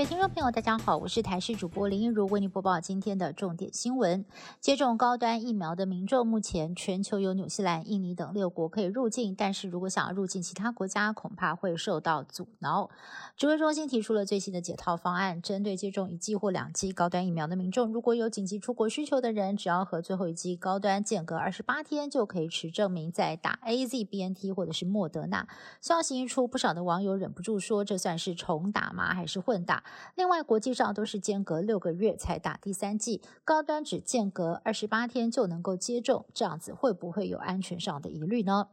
位听众朋友，大家好，我是台视主播林一如，为您播报今天的重点新闻。接种高端疫苗的民众，目前全球有纽西兰、印尼等六国可以入境，但是如果想要入境其他国家，恐怕会受到阻挠。指挥中心提出了最新的解套方案，针对接种一剂或两剂高端疫苗的民众，如果有紧急出国需求的人，只要和最后一剂高端间隔二十八天，就可以持证明在打 A Z B N T 或者是莫德纳。消息一出，不少的网友忍不住说，这算是重打吗？还是混打？另外，国际上都是间隔六个月才打第三剂，高端只间隔二十八天就能够接种，这样子会不会有安全上的疑虑呢？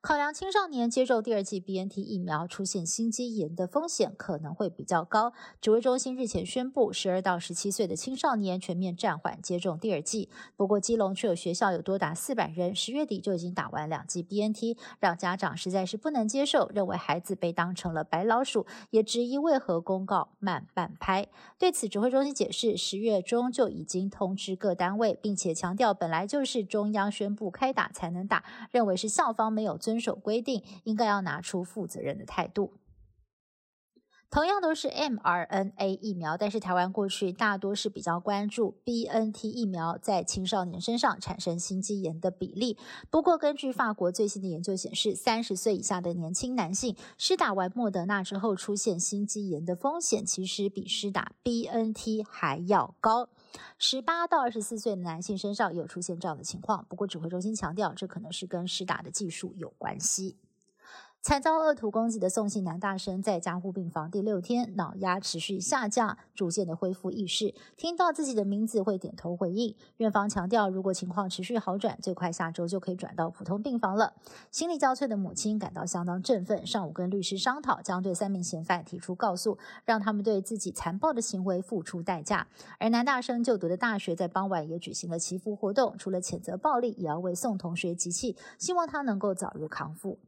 考量青少年接种第二剂 BNT 疫苗出现心肌炎的风险可能会比较高，指挥中心日前宣布，十二到十七岁的青少年全面暂缓接种第二剂。不过，基隆却有学校有多达四百人十月底就已经打完两剂 BNT，让家长实在是不能接受，认为孩子被当成了白老鼠，也质疑为何公告慢半拍。对此，指挥中心解释，十月中就已经通知各单位，并且强调本来就是中央宣布开打才能打，认为是校方。没有遵守规定，应该要拿出负责任的态度。同样都是 mRNA 疫苗，但是台湾过去大多是比较关注 BNT 疫苗在青少年身上产生心肌炎的比例。不过，根据法国最新的研究显示，三十岁以下的年轻男性施打完莫德纳之后出现心肌炎的风险，其实比施打 BNT 还要高。十八到二十四岁的男性身上有出现这样的情况，不过指挥中心强调，这可能是跟施打的技术有关系。惨遭恶徒攻击的宋姓男大生在加护病房第六天，脑压持续下降，逐渐的恢复意识，听到自己的名字会点头回应。院方强调，如果情况持续好转，最快下周就可以转到普通病房了。心力交瘁的母亲感到相当振奋，上午跟律师商讨，将对三名嫌犯提出告诉，让他们对自己残暴的行为付出代价。而男大生就读的大学在傍晚也举行了祈福活动，除了谴责暴力，也要为宋同学集气，希望他能够早日康复。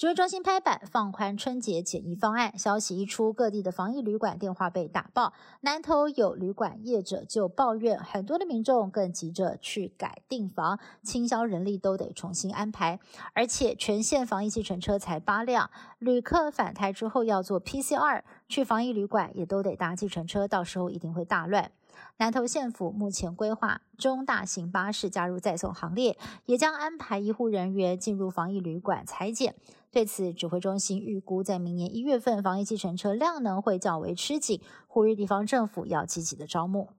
指挥中心拍板放宽春节检疫方案，消息一出，各地的防疫旅馆电话被打爆。南投有旅馆业者就抱怨，很多的民众更急着去改订房，清销人力都得重新安排，而且全县防疫计程车才八辆，旅客返台之后要做 PCR，去防疫旅馆也都得搭计程车，到时候一定会大乱。南投县府目前规划中大型巴士加入再送行列，也将安排医护人员进入防疫旅馆裁剪。对此，指挥中心预估在明年一月份，防疫计程车量能会较为吃紧，呼吁地方政府要积极的招募。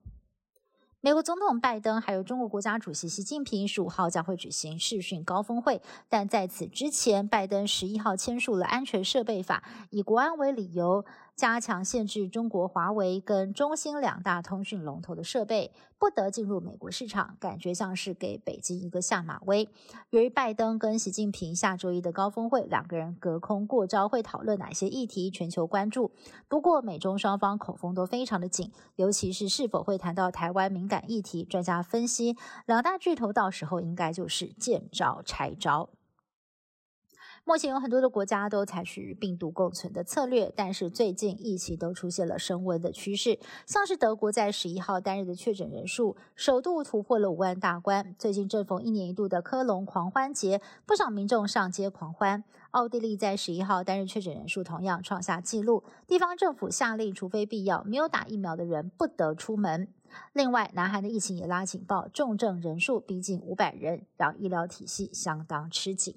美国总统拜登还有中国国家主席习近平十五号将会举行视讯高峰会，但在此之前，拜登十一号签署了安全设备法，以国安为理由。加强限制中国华为跟中兴两大通讯龙头的设备不得进入美国市场，感觉像是给北京一个下马威。由于拜登跟习近平下周一的高峰会，两个人隔空过招，会讨论哪些议题全球关注。不过美中双方口风都非常的紧，尤其是是否会谈到台湾敏感议题，专家分析，两大巨头到时候应该就是见招拆招。目前有很多的国家都采取病毒共存的策略，但是最近疫情都出现了升温的趋势。像是德国在十一号单日的确诊人数首度突破了五万大关。最近正逢一年一度的科隆狂欢节，不少民众上街狂欢。奥地利在十一号单日确诊人数同样创下纪录，地方政府下令，除非必要，没有打疫苗的人不得出门。另外，南韩的疫情也拉警报，重症人数逼近五百人，让医疗体系相当吃紧。